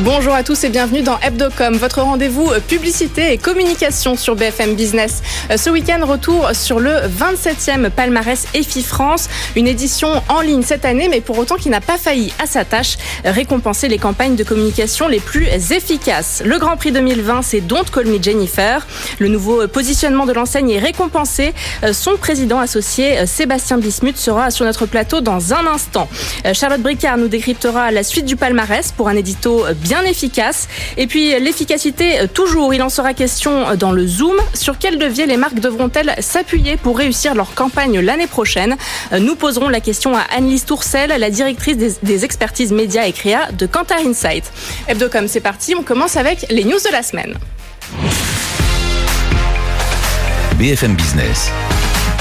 Bonjour à tous et bienvenue dans Hebdocom, votre rendez-vous publicité et communication sur BFM Business. Ce week-end, retour sur le 27e palmarès EFI France, une édition en ligne cette année, mais pour autant qui n'a pas failli à sa tâche, récompenser les campagnes de communication les plus efficaces. Le Grand Prix 2020, c'est Don't Call Me Jennifer. Le nouveau positionnement de l'enseigne est récompensé. Son président associé, Sébastien Bismuth, sera sur notre plateau dans un instant. Charlotte Bricard nous décryptera la suite du palmarès pour un édito bien efficace. Et puis l'efficacité, euh, toujours, il en sera question euh, dans le Zoom. Sur quel levier les marques devront-elles s'appuyer pour réussir leur campagne l'année prochaine euh, Nous poserons la question à Annelise Tourcel, la directrice des, expertises médias et créa de Kantar Insight. Hebdocom, c'est parti. On commence avec les news de la semaine. BFM Business,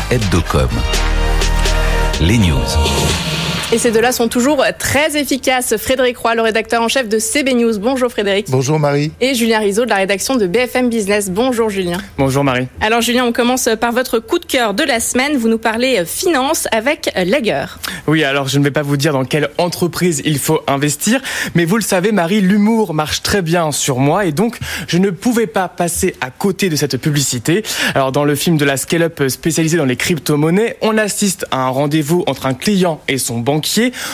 Hebdocom, les news. Et ces deux-là sont toujours très efficaces. Frédéric Roy, le rédacteur en chef de CB News. Bonjour Frédéric. Bonjour Marie. Et Julien Rizzo de la rédaction de BFM Business. Bonjour Julien. Bonjour Marie. Alors Julien, on commence par votre coup de cœur de la semaine. Vous nous parlez finance avec Lager. Oui, alors je ne vais pas vous dire dans quelle entreprise il faut investir, mais vous le savez Marie, l'humour marche très bien sur moi et donc je ne pouvais pas passer à côté de cette publicité. Alors dans le film de la scale-up spécialisée dans les crypto-monnaies, on assiste à un rendez-vous entre un client et son banquier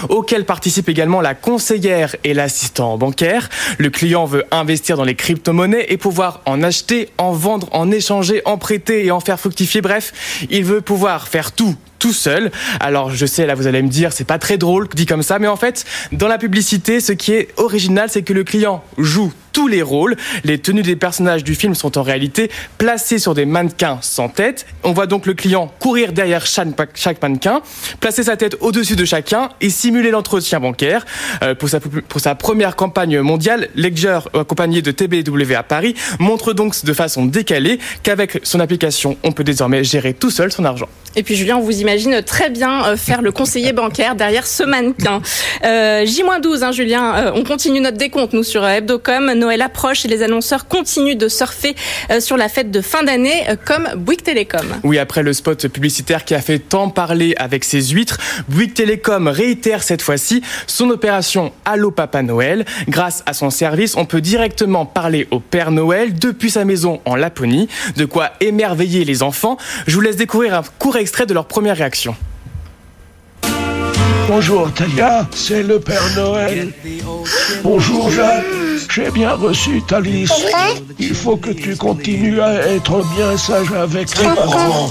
auquel participe également la conseillère et l'assistant bancaire. Le client veut investir dans les crypto-monnaies et pouvoir en acheter, en vendre, en échanger, en prêter et en faire fructifier. Bref, il veut pouvoir faire tout tout seul. Alors je sais, là vous allez me dire, c'est pas très drôle dit comme ça, mais en fait, dans la publicité, ce qui est original, c'est que le client joue tous les rôles. Les tenues des personnages du film sont en réalité placées sur des mannequins sans tête. On voit donc le client courir derrière chaque, mannequin, placer sa tête au-dessus de chacun et simuler l'entretien bancaire. Euh, pour, sa, première campagne mondiale, Ledger, accompagné de TBW à Paris, montre donc de façon décalée qu'avec son application, on peut désormais gérer tout seul son argent. Et puis Julien, on vous imagine très bien euh, faire le conseiller bancaire derrière ce mannequin. Euh, J-12, hein, Julien, euh, on continue notre décompte, nous, sur Hebdocom. Noël approche et les annonceurs continuent de surfer sur la fête de fin d'année, comme Bouygues Télécom. Oui, après le spot publicitaire qui a fait tant parler avec ses huîtres, Bouygues Télécom réitère cette fois-ci son opération Allo Papa Noël. Grâce à son service, on peut directement parler au Père Noël depuis sa maison en Laponie, de quoi émerveiller les enfants. Je vous laisse découvrir un court extrait de leur première réaction. Bonjour Talia, c'est le Père Noël. Bonjour Jacques, j'ai bien reçu ta liste. Il faut que tu continues à être bien sage avec les parents.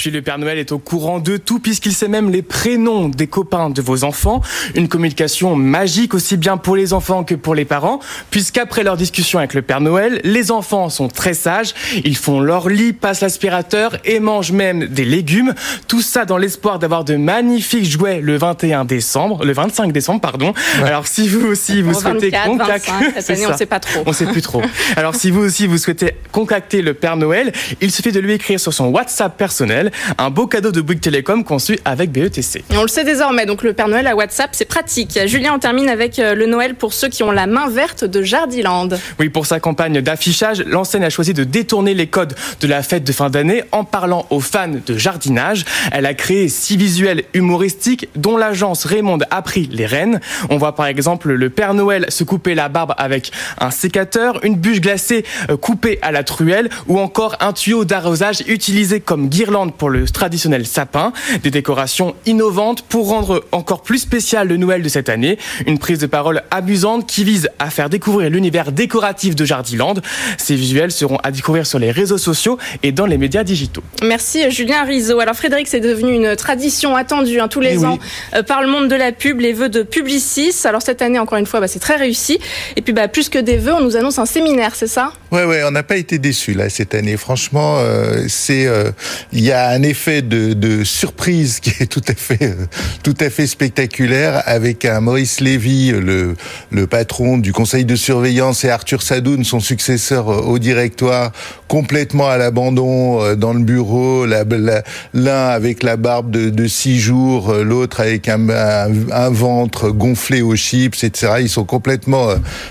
Puis le Père Noël est au courant de tout puisqu'il sait même les prénoms des copains de vos enfants. Une communication magique aussi bien pour les enfants que pour les parents puisqu'après leur discussion avec le Père Noël, les enfants sont très sages. Ils font leur lit, passent l'aspirateur et mangent même des légumes. Tout ça dans l'espoir d'avoir de magnifiques jouets le 21 décembre, le 25 décembre, pardon. Alors si vous aussi vous souhaitez contacter, cette année on sait pas trop. On sait plus trop. Alors si vous aussi vous souhaitez contacter le Père Noël, il suffit de lui écrire sur son WhatsApp personnel un beau cadeau de Bouygues Télécom conçu avec BETC. Et on le sait désormais, donc le Père Noël à WhatsApp, c'est pratique. Julien, on termine avec euh, le Noël pour ceux qui ont la main verte de Jardiland. Oui, pour sa campagne d'affichage, l'enseigne a choisi de détourner les codes de la fête de fin d'année en parlant aux fans de jardinage. Elle a créé six visuels humoristiques dont l'agence Raymond a pris les rênes. On voit par exemple le Père Noël se couper la barbe avec un sécateur, une bûche glacée euh, coupée à la truelle ou encore un tuyau d'arrosage utilisé comme guirlande pour le traditionnel sapin, des décorations innovantes pour rendre encore plus spécial le Noël de cette année, une prise de parole amusante qui vise à faire découvrir l'univers décoratif de Jardiland. Ces visuels seront à découvrir sur les réseaux sociaux et dans les médias digitaux. Merci Julien Rizzo. Alors Frédéric, c'est devenu une tradition attendue hein, tous les ans euh, par le monde de la pub, les vœux de Publicis. Alors cette année, encore une fois, bah, c'est très réussi. Et puis bah, plus que des vœux, on nous annonce un séminaire, c'est ça? Ouais, ouais, on n'a pas été déçus là cette année. Franchement, euh, c'est euh, il y a un effet de, de, surprise qui est tout à fait euh, tout à fait spectaculaire avec un Maurice Lévy, le, le patron du conseil de surveillance, et Arthur Sadoun, son successeur au directoire, complètement à l'abandon dans le bureau, l'un avec la barbe de, de six jours, l'autre avec un, un, ventre gonflé aux chips, etc. Ils sont complètement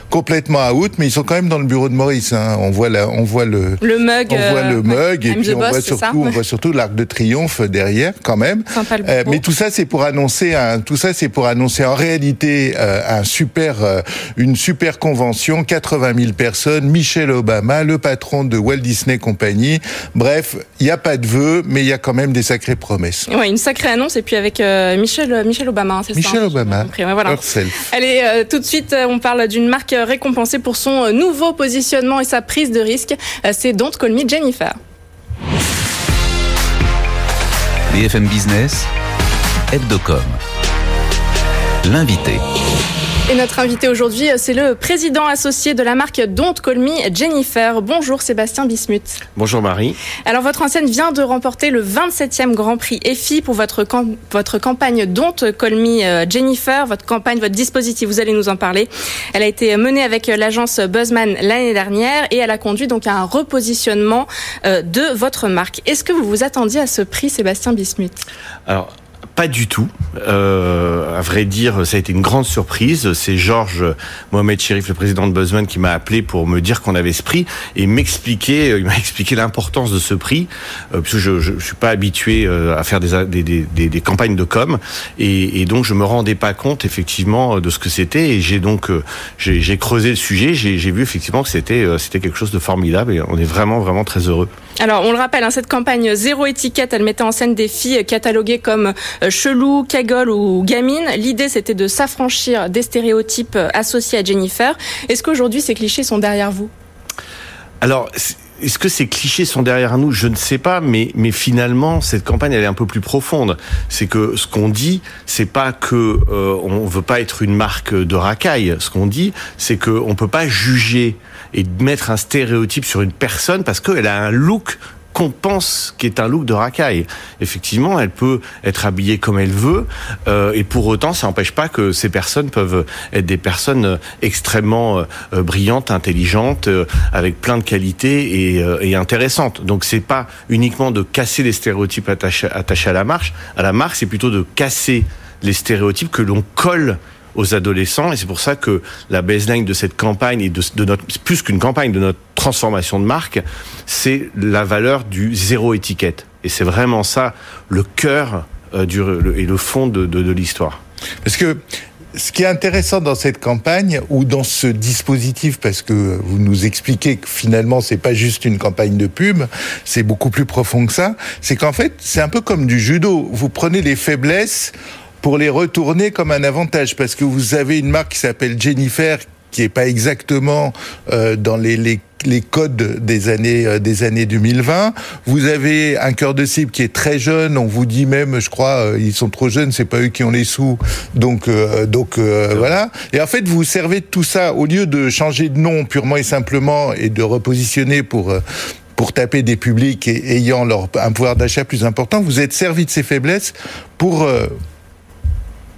complètement out, mais ils sont quand même dans le bureau de Maurice. Hein. On voit la, on voit le, le mug, on voit le mug, et puis on voit surtout, on voit surtout la l'Arc de Triomphe derrière, quand même. Euh, mais tout ça, c'est pour annoncer un, tout ça, c'est pour annoncer en réalité euh, un super, euh, une super convention, 80 000 personnes, Michel Obama, le patron de Walt Disney Company. Bref, il n'y a pas de vœux, mais il y a quand même des sacrées promesses. Ouais, une sacrée annonce et puis avec Michel, Michel Obama, hein, c'est ça Michel hein, Obama. voilà. Allez, tout de suite, on parle d'une marque récompensée pour son nouveau positionnement et sa prise de risque. C'est Don't Call Me Jennifer. BFM Business, Hebdocom. L'invité. Et notre invité aujourd'hui, c'est le président associé de la marque Don't Call Me, Jennifer. Bonjour Sébastien Bismuth. Bonjour Marie. Alors votre enseigne vient de remporter le 27e Grand Prix EFI pour votre, votre campagne Don't Call Me euh, Jennifer, votre campagne, votre dispositif, vous allez nous en parler. Elle a été menée avec l'agence Buzzman l'année dernière et elle a conduit donc à un repositionnement euh, de votre marque. Est-ce que vous vous attendiez à ce prix Sébastien Bismuth? Alors pas du tout. Euh, à vrai dire, ça a été une grande surprise. C'est Georges Mohamed Sherif, le président de Buzzman, qui m'a appelé pour me dire qu'on avait ce prix et m'expliquer, il m'a expliqué l'importance de ce prix, euh, parce que je, je, suis pas habitué euh, à faire des, des, des, des campagnes de com, et, et, donc je me rendais pas compte effectivement de ce que c'était, et j'ai donc euh, j'ai creusé le sujet, j'ai vu effectivement que c'était euh, c'était quelque chose de formidable, et on est vraiment vraiment très heureux. Alors on le rappelle, hein, cette campagne zéro étiquette, elle mettait en scène des filles cataloguées comme chelou, cagole ou gamine. L'idée, c'était de s'affranchir des stéréotypes associés à Jennifer. Est-ce qu'aujourd'hui, ces clichés sont derrière vous? Alors, est-ce que ces clichés sont derrière nous? Je ne sais pas, mais mais finalement cette campagne elle est un peu plus profonde. C'est que ce qu'on dit, c'est pas que euh, on veut pas être une marque de racaille. Ce qu'on dit, c'est que on peut pas juger et mettre un stéréotype sur une personne parce qu'elle a un look qu'on pense est un look de racaille. Effectivement, elle peut être habillée comme elle veut, euh, et pour autant, ça n'empêche pas que ces personnes peuvent être des personnes extrêmement euh, brillantes, intelligentes, euh, avec plein de qualités et, et intéressantes. Donc, c'est pas uniquement de casser les stéréotypes attachés, attachés à la marche, à la marque, c'est plutôt de casser les stéréotypes que l'on colle aux adolescents. Et c'est pour ça que la baseline de cette campagne et de, notre, plus qu'une campagne, de notre transformation de marque, c'est la valeur du zéro étiquette. Et c'est vraiment ça le cœur euh, du, et le fond de, de, de l'histoire. Parce que ce qui est intéressant dans cette campagne ou dans ce dispositif, parce que vous nous expliquez que finalement c'est pas juste une campagne de pub, c'est beaucoup plus profond que ça, c'est qu'en fait c'est un peu comme du judo. Vous prenez les faiblesses pour les retourner comme un avantage parce que vous avez une marque qui s'appelle Jennifer qui est pas exactement euh, dans les, les, les, codes des années euh, des années 2020. Vous avez un cœur de cible qui est très jeune. On vous dit même, je crois, euh, ils sont trop jeunes, c'est pas eux qui ont les sous. Donc euh, donc euh, voilà. Et en fait, vous servez de tout ça au lieu de changer de nom purement et simplement et de repositionner pour pour taper des publics ayant leur, un pouvoir d'achat plus important, vous êtes servi de ces faiblesses pour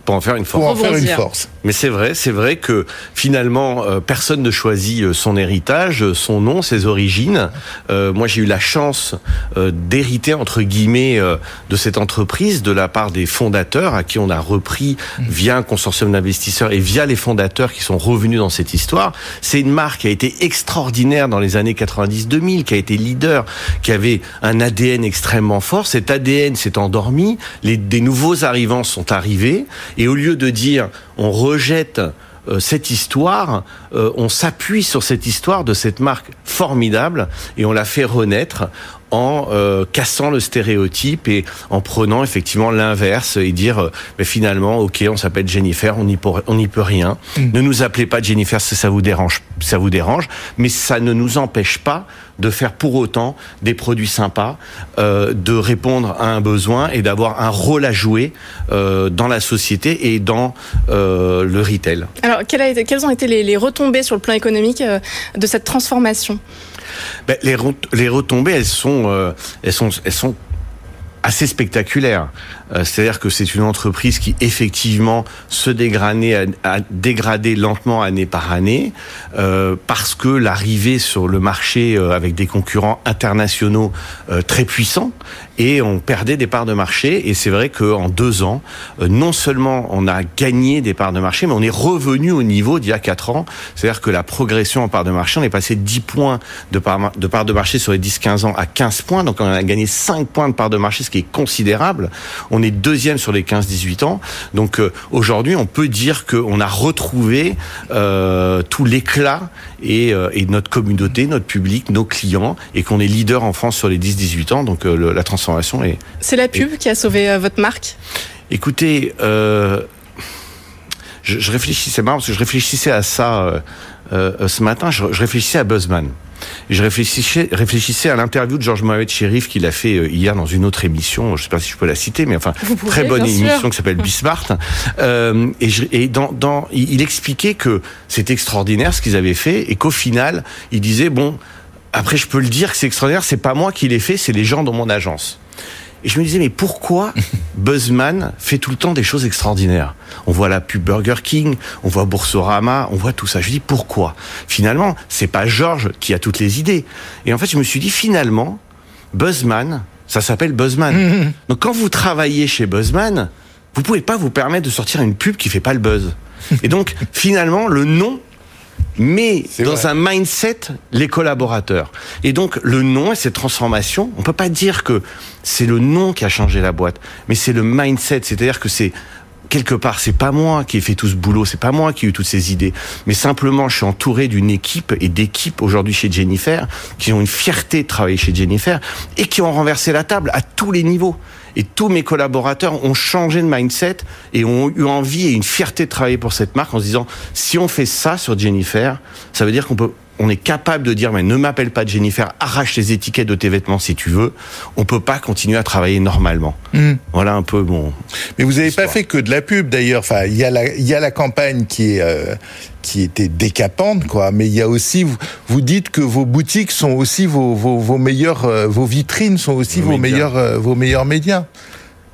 pour en faire une force. Pour en faire une force. Mais c'est vrai, c'est vrai que finalement euh, personne ne choisit euh, son héritage, euh, son nom, ses origines. Euh, moi, j'ai eu la chance euh, d'hériter entre guillemets euh, de cette entreprise de la part des fondateurs à qui on a repris via un consortium d'investisseurs et via les fondateurs qui sont revenus dans cette histoire. C'est une marque qui a été extraordinaire dans les années 90-2000, qui a été leader, qui avait un ADN extrêmement fort. Cet ADN s'est endormi, les, des nouveaux arrivants sont arrivés et au lieu de dire on rejette euh, cette histoire, euh, on s'appuie sur cette histoire de cette marque formidable et on la fait renaître en euh, cassant le stéréotype et en prenant effectivement l'inverse et dire euh, mais finalement ok on s'appelle Jennifer on n'y peut, on n'y peut rien mm. ne nous appelez pas Jennifer si ça vous dérange ça vous dérange mais ça ne nous empêche pas de faire pour autant des produits sympas euh, de répondre à un besoin et d'avoir un rôle à jouer euh, dans la société et dans euh, le retail. Alors quelles, a été, quelles ont été les, les, retombées sur le plan économique euh, de cette transformation? Ben, les, les, retombées, elles sont, euh, elles sont, elles sont assez spectaculaires. Euh, c'est-à-dire que c'est une entreprise qui effectivement se dégradait, a, dégradé lentement année par année euh, parce que l'arrivée sur le marché euh, avec des concurrents internationaux très puissants et on perdait des parts de marché. Et c'est vrai qu'en deux ans, non seulement on a gagné des parts de marché, mais on est revenu au niveau d'il y a quatre ans. C'est-à-dire que la progression en parts de marché, on est passé de 10 points de parts de, part de marché sur les 10-15 ans à 15 points. Donc on a gagné 5 points de part de marché, ce qui est considérable. On est deuxième sur les 15-18 ans. Donc euh, aujourd'hui, on peut dire qu'on a retrouvé euh, tout l'éclat et, euh, et, notre communauté, notre public, nos clients, et qu'on est leader en France sur les 10-18 ans. Donc la transformation est... C'est la pub qui a sauvé votre marque? Écoutez, je, je réfléchissais, marrant parce que je réfléchissais à ça ce matin, je, je réfléchissais à Buzzman je réfléchissais, réfléchissais à l'interview de Georges Mohamed Chérif qu'il a fait euh, hier dans une autre émission. Je ne sais pas si je peux la citer, mais enfin, très bonne émission qui s'appelle Bismart. Euh, et, et dans, dans, il expliquait que c'est extraordinaire ce qu'ils avaient fait et qu'au final, il disait bon, après je peux le dire que c'est extraordinaire, c'est pas moi qui l'ai fait, c'est les gens dans mon agence. Et je me disais, mais pourquoi Buzzman fait tout le temps des choses extraordinaires? On voit la pub Burger King, on voit Boursorama, on voit tout ça. Je dis, pourquoi? Finalement, c'est pas Georges qui a toutes les idées. Et en fait, je me suis dit, finalement, Buzzman, ça s'appelle Buzzman. Donc quand vous travaillez chez Buzzman, vous pouvez pas vous permettre de sortir une pub qui fait pas le buzz. Et donc, finalement, le nom mais dans un mindset les collaborateurs. Et donc le nom et cette transformation, on peut pas dire que c'est le nom qui a changé la boîte, mais c'est le mindset, c'est-à-dire que c'est quelque part, c'est pas moi qui ai fait tout ce boulot, c'est pas moi qui ai eu toutes ces idées, mais simplement, je suis entouré d'une équipe et d'équipes aujourd'hui chez Jennifer qui ont une fierté de travailler chez Jennifer et qui ont renversé la table à tous les niveaux. Et tous mes collaborateurs ont changé de mindset et ont eu envie et une fierté de travailler pour cette marque en se disant si on fait ça sur Jennifer, ça veut dire qu'on peut on est capable de dire mais ne m'appelle pas Jennifer, arrache les étiquettes de tes vêtements si tu veux. On peut pas continuer à travailler normalement. Hmm. Voilà un peu bon. Mais vous n'avez pas fait que de la pub d'ailleurs. Enfin, il y a la il y a la campagne qui est euh, qui était décapante quoi. Mais il y a aussi vous, vous dites que vos boutiques sont aussi vos vos, vos meilleurs euh, vos vitrines sont aussi vos, meilleurs euh, vos meilleurs médias.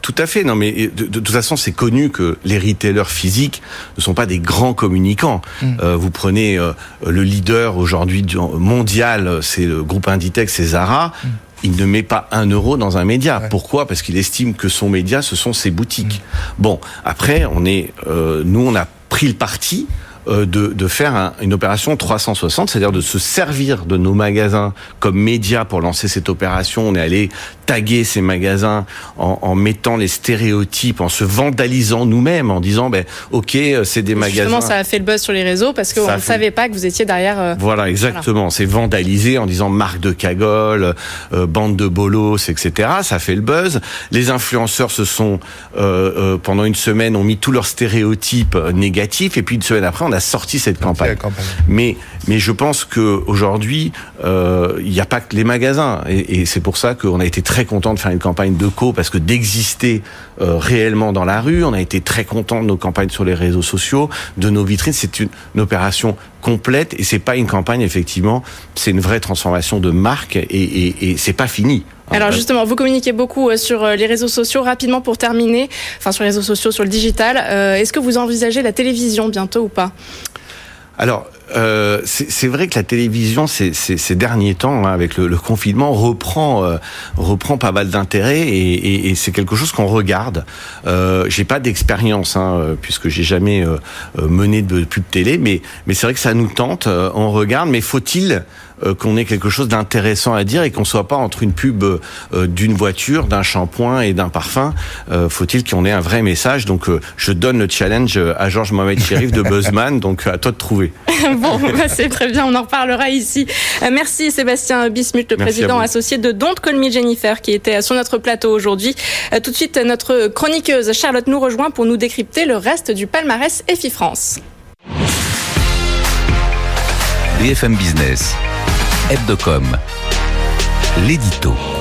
Tout à fait. Non, mais de, toute façon, c'est connu que les retailers physiques ne sont pas des grands communicants. Mm. Euh, vous prenez euh, le leader aujourd'hui mondial, c'est le groupe Inditex, c'est Zara. Mm. Il ne met pas un euro dans un média. Pourquoi? Parce qu'il estime que son média, ce sont ses boutiques. Mm. Bon, après, on est, euh, nous, on a pris le parti de, de, faire une opération 360, c'est-à-dire de se servir de nos magasins comme médias pour lancer cette opération. On est allé taguer ces magasins en, en, mettant les stéréotypes, en se vandalisant nous-mêmes, en disant ben ok euh, c'est des magasins. Justement, ça a fait le buzz sur les réseaux parce qu'on ne savait pas que vous étiez derrière. Euh, voilà, exactement. C'est vandalisé en disant marque de cagole, euh, bande de bolos, etc. Ça fait le buzz. Les influenceurs se sont euh, pendant une semaine ont mis tous leurs stéréotypes négatifs et puis une semaine après on a sorti cette campagne. campagne. Mais mais je pense que aujourd'hui il n'y a pas que les magasins et, et c'est pour ça qu'on a été très content de faire une campagne de co parce que d'exister euh, réellement dans la rue. On a été très content de nos campagnes sur les réseaux sociaux, de nos vitrines. C'est une, opération complète et c'est pas une campagne effectivement. C'est une vraie transformation de marque et, et, et c'est pas fini. Alors justement, vous communiquez beaucoup euh, sur euh, les réseaux sociaux. Rapidement pour terminer, enfin sur les réseaux sociaux, sur le digital, Est-ce que vous envisagez la télévision bientôt ou pas? Alors, euh, c'est vrai que la télévision, ces, derniers temps, hein, avec le, confinement, reprend euh, reprend pas mal d'intérêt et, et, c'est quelque chose qu'on regarde. Euh, j'ai pas d'expérience hein, euh, puisque j'ai jamais euh, mené de pub télé, mais mais c'est vrai que ça nous tente. on regarde, mais faut-il euh, qu'on ait quelque chose d'intéressant à dire et qu'on soit pas entre une pub euh, d'une voiture, d'un shampoing et d'un parfum. Euh, faut-il qu'on ait un vrai message? Donc je donne le challenge à Georges Mohamed Chérif de Buzzman, donc à toi de trouver. bon, bah, c'est très bien, on en reparlera ici. merci Sébastien Bismuth, le président associé de Don't Call Me Jennifer, qui était sur notre plateau aujourd'hui. tout de suite, notre chroniqueuse Charlotte nous rejoint pour nous décrypter le reste du palmarès EFI France. BFM Business, Hebdocom, l'édito.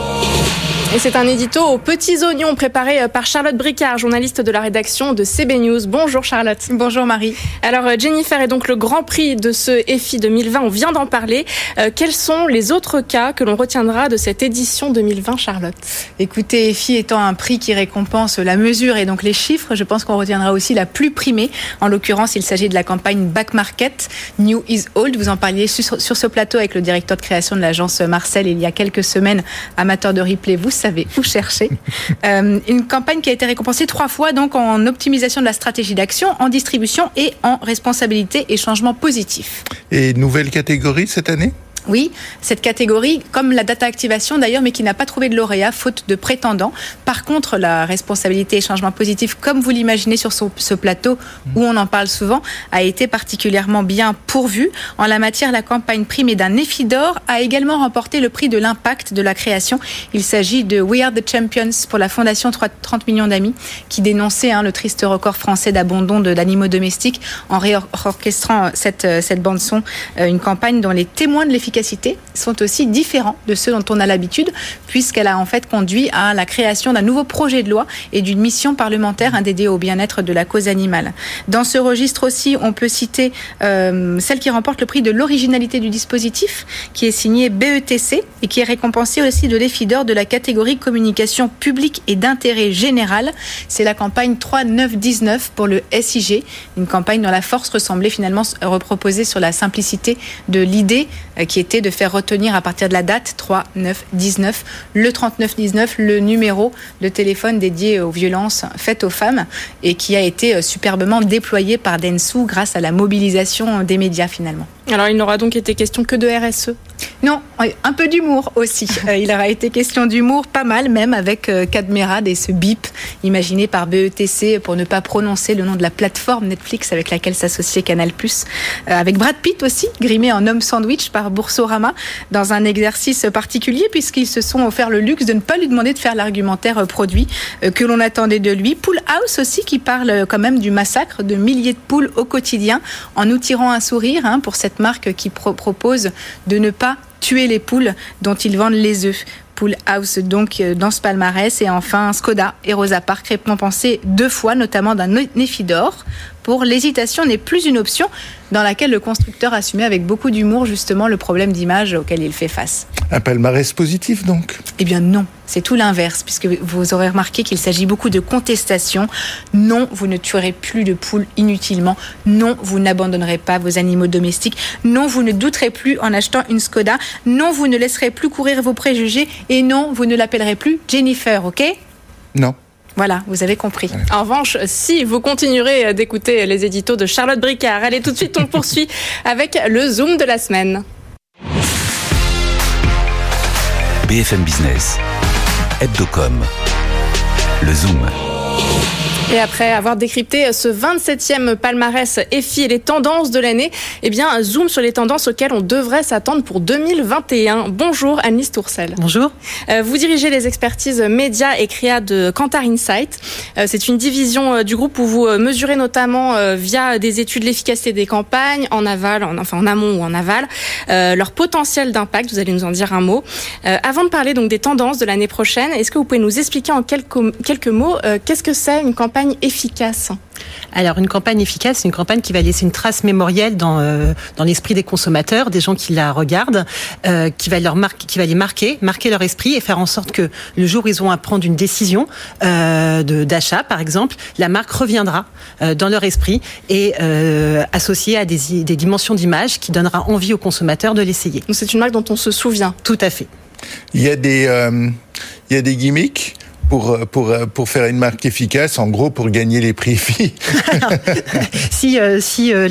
Et c'est un édito aux petits oignons préparé euh, par Charlotte Bricard, journaliste de la rédaction de CB News. Bonjour Charlotte. Bonjour Marie. Alors euh, Jennifer est donc le grand prix de ce EFI 2020, on vient d'en parler. Euh, quels sont les autres cas que l'on retiendra de cette édition 2020 Charlotte? Écoutez, EFI étant un prix qui récompense la mesure et donc les chiffres, je pense qu'on retiendra aussi la plus primée. En l'occurrence, il s'agit de la campagne Back Market, New is Old. Vous en parliez sur, sur ce plateau avec le directeur de création de l'agence Marcel il y a quelques semaines, amateur de replay, vous savez où chercher. Euh, une campagne qui a été récompensée trois fois donc en optimisation de la stratégie d'action, en distribution et en responsabilité et changement positif. Et nouvelle catégorie cette année? Oui, cette catégorie, comme la data activation d'ailleurs, mais qui n'a pas trouvé de lauréat faute de prétendants. Par contre, la responsabilité et changement positif, comme vous l'imaginez sur ce plateau où on en parle souvent, a été particulièrement bien pourvue. En la matière, la campagne primée d'un Ephidor a également remporté le prix de l'impact de la création. Il s'agit de We Are the Champions pour la Fondation 30 millions d'amis qui dénonçait hein, le triste record français d'abandon d'animaux domestiques en réorchestrant cette, cette bande-son, euh, une campagne dont les témoins de l'efficacité sont aussi différents de ceux dont on a l'habitude, puisqu'elle a en fait conduit à la création d'un nouveau projet de loi et d'une mission parlementaire dédiée au bien-être de la cause animale. Dans ce registre aussi, on peut citer euh, celle qui remporte le prix de l'originalité du dispositif, qui est signée BETC et qui est récompensée aussi de l'EFI d'or de la catégorie communication publique et d'intérêt général. C'est la campagne 3919 pour le SIG, une campagne dont la force ressemblait finalement reproposée sur la simplicité de l'idée euh, qui est de faire retenir à partir de la date 3, 9, 19, le 39 19, le numéro de téléphone dédié aux violences faites aux femmes et qui a été euh, superbement déployé par Densu grâce à la mobilisation des médias finalement. Alors il n'aura donc été question que de RSE Non, un peu d'humour aussi. Euh, il aura été question d'humour pas mal même avec euh, Cadmerade et ce bip imaginé par BETC pour ne pas prononcer le nom de la plateforme Netflix avec laquelle s'associait Canal+. avec Brad Pitt aussi, grimé en homme sandwich par Dans un exercice particulier puisqu'ils se sont offert le luxe de ne pas lui demander de faire l'argumentaire produit que l'on attendait de lui. Pool House aussi qui parle quand même du massacre de milliers de poules au quotidien en nous tirant un sourire hein, pour cette marque qui propose de ne pas tuer les poules dont ils vendent les œufs. Pool House donc euh, dans ce palmarès et enfin Skoda et Rosa Park récompensés deux fois notamment d'un Néfidor pour l'hésitation n'est plus une option dans laquelle le constructeur assumait avec beaucoup d'humour justement le problème d'image auquel il fait face. Un palmarès positif donc? Eh bien non, c'est tout l'inverse puisque vous aurez remarqué qu'il s'agit beaucoup de contestations. Non, vous ne tuerez plus de poules inutilement. Non, vous n'abandonnerez pas vos animaux domestiques. Non, vous ne douterez plus en achetant une Skoda. Non, vous ne laisserez plus courir vos préjugés. Et non, vous ne l'appellerez plus Jennifer, ok? Non. Voilà, vous avez compris. En revanche, si vous continuerez d'écouter les éditos de Charlotte Bricard, allez tout de suite, on poursuit avec le Zoom de la semaine. BFM Business, Hebdocom, le Zoom. Et après avoir décrypté ce 27e palmarès EFI et les tendances de l'année, eh bien, zoom sur les tendances auxquelles on devrait s'attendre pour 2021. Bonjour Annelise Tourcel. Bonjour. Euh, vous dirigez les expertises médias et créa de Kantar Insight. Euh, c'est une division euh, du groupe où vous mesurez notamment via des études l'efficacité des campagnes en aval, en, enfin en amont ou en aval, leur potentiel d'impact. Vous allez nous en dire un mot. avant de parler donc des tendances de l'année prochaine, est-ce que vous pouvez nous expliquer en quelques, quelques mots qu'est-ce que c'est une campagne efficace alors une campagne efficace, c'est une campagne qui va laisser une trace mémorielle dans euh, dans l'esprit des consommateurs, des gens qui la regardent, euh, qui va leur marquer, qui va les marquer, marquer leur esprit et faire en sorte que le jour où ils ont à prendre une décision euh, de d'achat, par exemple, la marque reviendra dans leur esprit et associée à des, des dimensions d'image qui donnera envie aux consommateurs de l'essayer. Donc c'est une marque dont on se souvient. Tout à fait. Il y a des il y a des gimmicks pour, pour, pour faire une marque efficace, en gros pour gagner les prix FI Si, euh, si euh,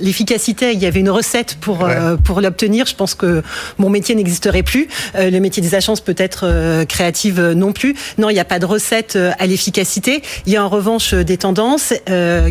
l'efficacité, il y avait une recette pour, euh, pour l'obtenir, je pense que mon métier n'existerait plus. le métier des agences peut être créative non plus. Non, il n'y a pas de recette à l'efficacité. Il y a en revanche des tendances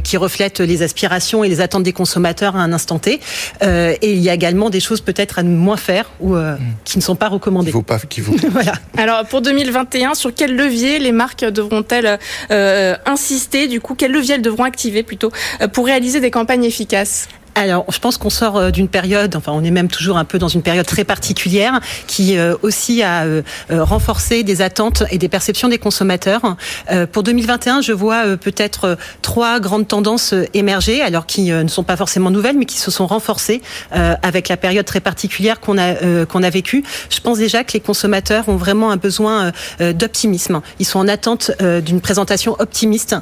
qui reflètent les aspirations et les attentes des consommateurs à un instant T. et il y a également des choses peut-être à moins faire ou hmm. qui ne sont pas recommandées. Il faut pas, qu'il faut. voilà. Alors pour 2021, sur quel levier les marques devront-elles euh, insister? Du coup, quels leviers elles devront activer plutôt euh, pour réaliser des campagnes efficaces? Alors, je pense qu'on sort d'une période, enfin, on est même toujours un peu dans une période très particulière qui aussi a renforcé des attentes et des perceptions des consommateurs. pour 2021, je vois peut-être trois grandes tendances émerger, alors qui ne sont pas forcément nouvelles, mais qui se sont renforcées avec la période très particulière qu'on a qu'on a vécue. Je pense déjà que les consommateurs ont vraiment un besoin d'optimisme. Ils sont en attente d'une présentation optimiste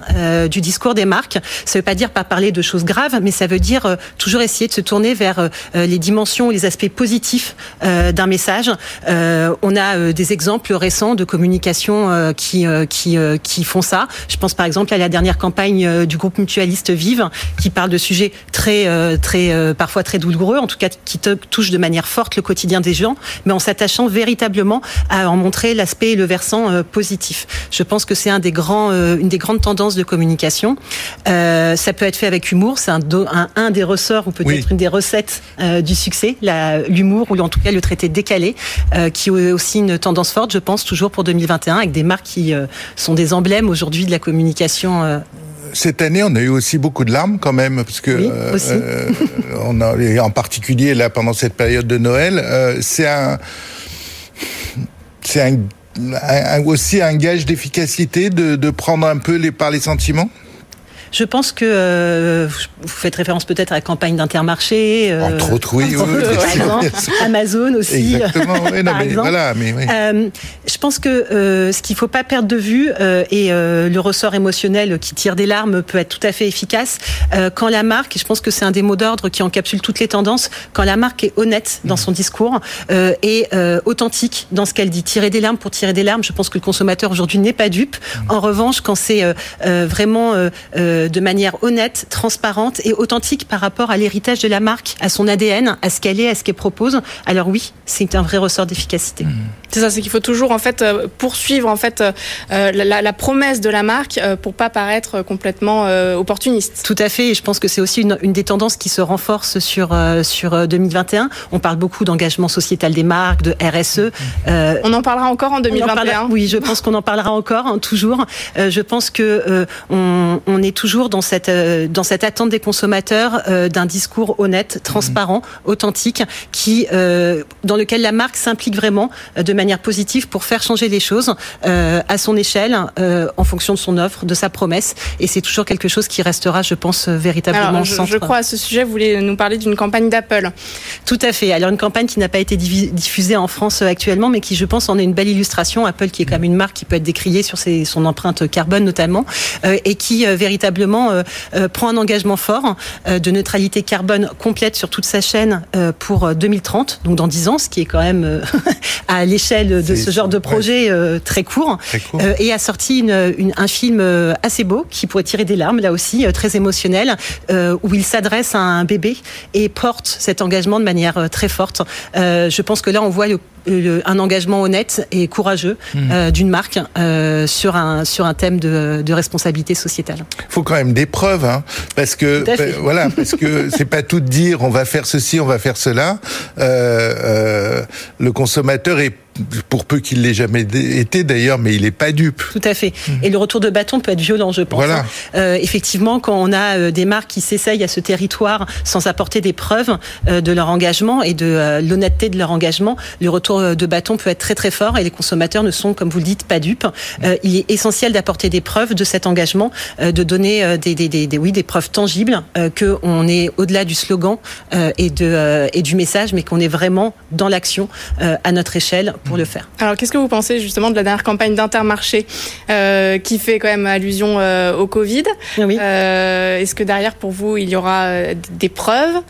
du discours des marques. Ça ne veut pas dire pas parler de choses graves, mais ça veut dire toujours essayer de se tourner vers les dimensions, les aspects positifs d'un message. on a des exemples récents de communication qui qui qui font ça. Je pense par exemple à la dernière campagne du groupe mutualiste Vive qui parle de sujets très très parfois très douloureux, en tout cas qui touchent de manière forte le quotidien des gens, mais en s'attachant véritablement à en montrer l'aspect et le versant positif. Je pense que c'est un des grands, une des grandes tendances de communication. Euh, ça peut être fait avec humour, c'est un, un, un, des ressorts ou peut-être une des recettes euh, du succès, l'humour ou en tout cas le traité décalé, euh, qui est aussi une tendance forte, je pense, toujours pour 2021, avec des marques qui sont des emblèmes aujourd'hui de la communication cette année, on a eu aussi beaucoup de larmes quand même, parce que oui, euh, on a, en particulier là pendant cette période de Noël, euh, c'est un, c'est un aussi un gage d'efficacité de, de, prendre un peu les, par les sentiments? Je pense que euh, vous faites référence peut-être à la campagne d'Intermarché. Euh, entre autres, oui. oui, exemple, Amazon aussi. Exactement. Oui, non, mais voilà, mais oui. euh, je pense que euh, ce qu'il ne faut pas perdre de vue euh, et euh, le ressort émotionnel qui tire des larmes peut être tout à fait efficace quand la marque, et je pense que c'est un des mots d'ordre qui encapsule toutes les tendances, quand la marque est honnête dans son discours et authentique dans ce qu'elle dit. Tirer des larmes pour tirer des larmes, je pense que le consommateur aujourd'hui n'est pas dupe. En revanche, quand c'est vraiment de manière honnête, transparente et authentique par rapport à l'héritage de la marque, à son ADN, à ce qu'elle est, à ce qu'elle propose. Alors oui, c'est un vrai ressort d'efficacité. Mmh. C'est ça, c'est qu'il faut toujours en fait euh, poursuivre en fait euh, la, la, promesse de la marque euh, pour pas paraître complètement euh, opportuniste. Tout à fait, et je pense que c'est aussi une, une, des tendances qui se renforce sur euh, sur 2021. On parle beaucoup d'engagement sociétal des marques, de RSE. on en parlera encore en 2021. En parlera, oui, je pense qu'on en parlera encore hein, toujours. je pense que on, on, est toujours dans cette dans cette attente des consommateurs d'un discours honnête, transparent, mmh. authentique, qui dans lequel la marque s'implique vraiment de manière positive pour faire changer les choses euh, à son échelle, euh, en fonction de son offre, de sa promesse. Et c'est toujours quelque chose qui restera, je pense, véritablement Alors, je, centre. je crois à ce sujet, vous voulez nous parler d'une campagne d'Apple. Tout à fait. Alors une campagne qui n'a pas été diffusée en France euh, actuellement, mais qui, je pense, en est une belle illustration. Apple, qui est quand même une marque qui peut être décriée sur ses, son empreinte carbone notamment, euh, et qui euh, véritablement euh, prend un engagement fort de neutralité carbone complète sur toute sa chaîne pour 2030, donc dans 10 ans, ce qui est quand même à l'échelle de ce genre de projet ouais. euh, très court, très court. Euh, et a sorti une, une, un film euh, assez beau qui pourrait tirer des larmes là aussi, euh, très émotionnel, où il s'adresse à un bébé et porte cet engagement de manière très forte. je pense que là on voit le un engagement honnête et courageux mmh. euh, d'une marque euh, sur un sur un thème de, de responsabilité sociétale. Il faut quand même des preuves, hein, parce que ben, voilà, parce que c'est pas tout de dire on va faire ceci, on va faire cela. Euh, le consommateur est pour peu qu'il l'ait jamais été d'ailleurs, mais il n'est pas dupe. Tout à fait. Mmh. Et le retour de bâton peut être violent, je pense. Voilà. Euh, effectivement, quand on a euh, des marques qui s'essayent à ce territoire sans apporter des preuves euh, de leur engagement et de euh, l'honnêteté de leur engagement, le retour de bâton peut être très très fort et les consommateurs ne sont, comme vous le dites, pas dupes. Euh, il est essentiel d'apporter des preuves de cet engagement, de donner des, des, des, des, oui, des preuves tangibles, que on est au-delà du slogan et, de, et du message, mais qu'on est vraiment dans l'action à notre échelle pour le faire. Alors, qu'est-ce que vous pensez justement de la dernière campagne d'Intermarché euh, qui fait quand même allusion euh, au Covid? Oui. euh, Est-ce que derrière, pour vous, il y aura des preuves?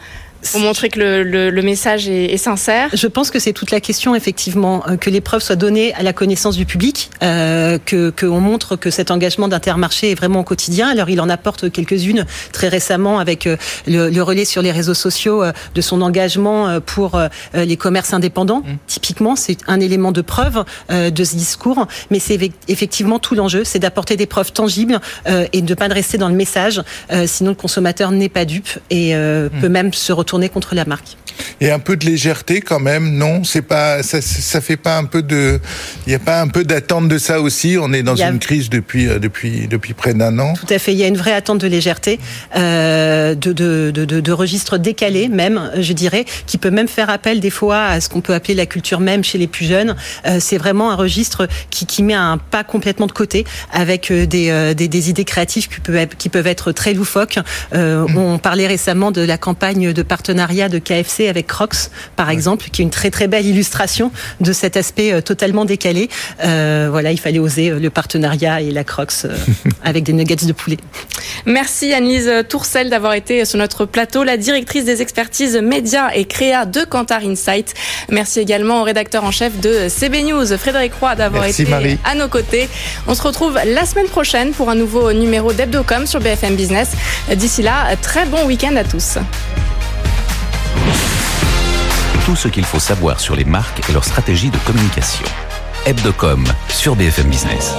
Pour montrer que le, le, le message est, est, sincère Je pense que c'est toute la question, effectivement, que les preuves soient données à la connaissance du public, euh, que qu'on montre que cet engagement d'Intermarché est vraiment au quotidien. Alors, il en apporte quelques-unes très récemment avec le, le, relais sur les réseaux sociaux euh, de son engagement euh, pour les commerces indépendants. Mmh. Typiquement, c'est un élément de preuve euh, de ce discours, mais c'est effectivement tout l'enjeu, c'est d'apporter des preuves tangibles euh, et de ne pas rester dans le message, euh, sinon le consommateur n'est pas dupe et mmh. peut même se retourner contre la marque. Et un peu de légèreté quand même, non? C'est pas, ça, ça fait pas un peu de, il n'y a pas un peu d'attente de ça aussi? On est dans une crise depuis depuis depuis près d'un an. Tout à fait. Il y a une vraie attente de légèreté, euh, de, de, de, de, registres décalés même, je dirais, qui peut même faire appel des fois à ce qu'on peut appeler la culture même chez les plus jeunes. Euh, c'est vraiment un registre qui, qui met un pas complètement de côté avec euh, des, euh, des, des, idées créatives qui peuvent être, qui peuvent être très loufoques. Euh, mm. On parlait récemment de la campagne de partenariat de KFC avec Crocs, par exemple, qui est une très très belle illustration de cet aspect totalement décalé. Euh, voilà, il fallait oser le partenariat et la Crocs avec des nuggets de poulet. Merci Annelise Tourcel d'avoir été sur notre plateau, la directrice des expertises médias et créa de Kantar Insight. Merci également au rédacteur en chef de CB News, Frédéric Roy, d'avoir été à nos côtés. On se retrouve la semaine prochaine pour un nouveau numéro d'Hebdocom sur BFM Business. D'ici là, très bon week-end à tous. Tout ce qu'il faut savoir sur les marques et leur stratégie de communication. Hebdocom sur BFM Business.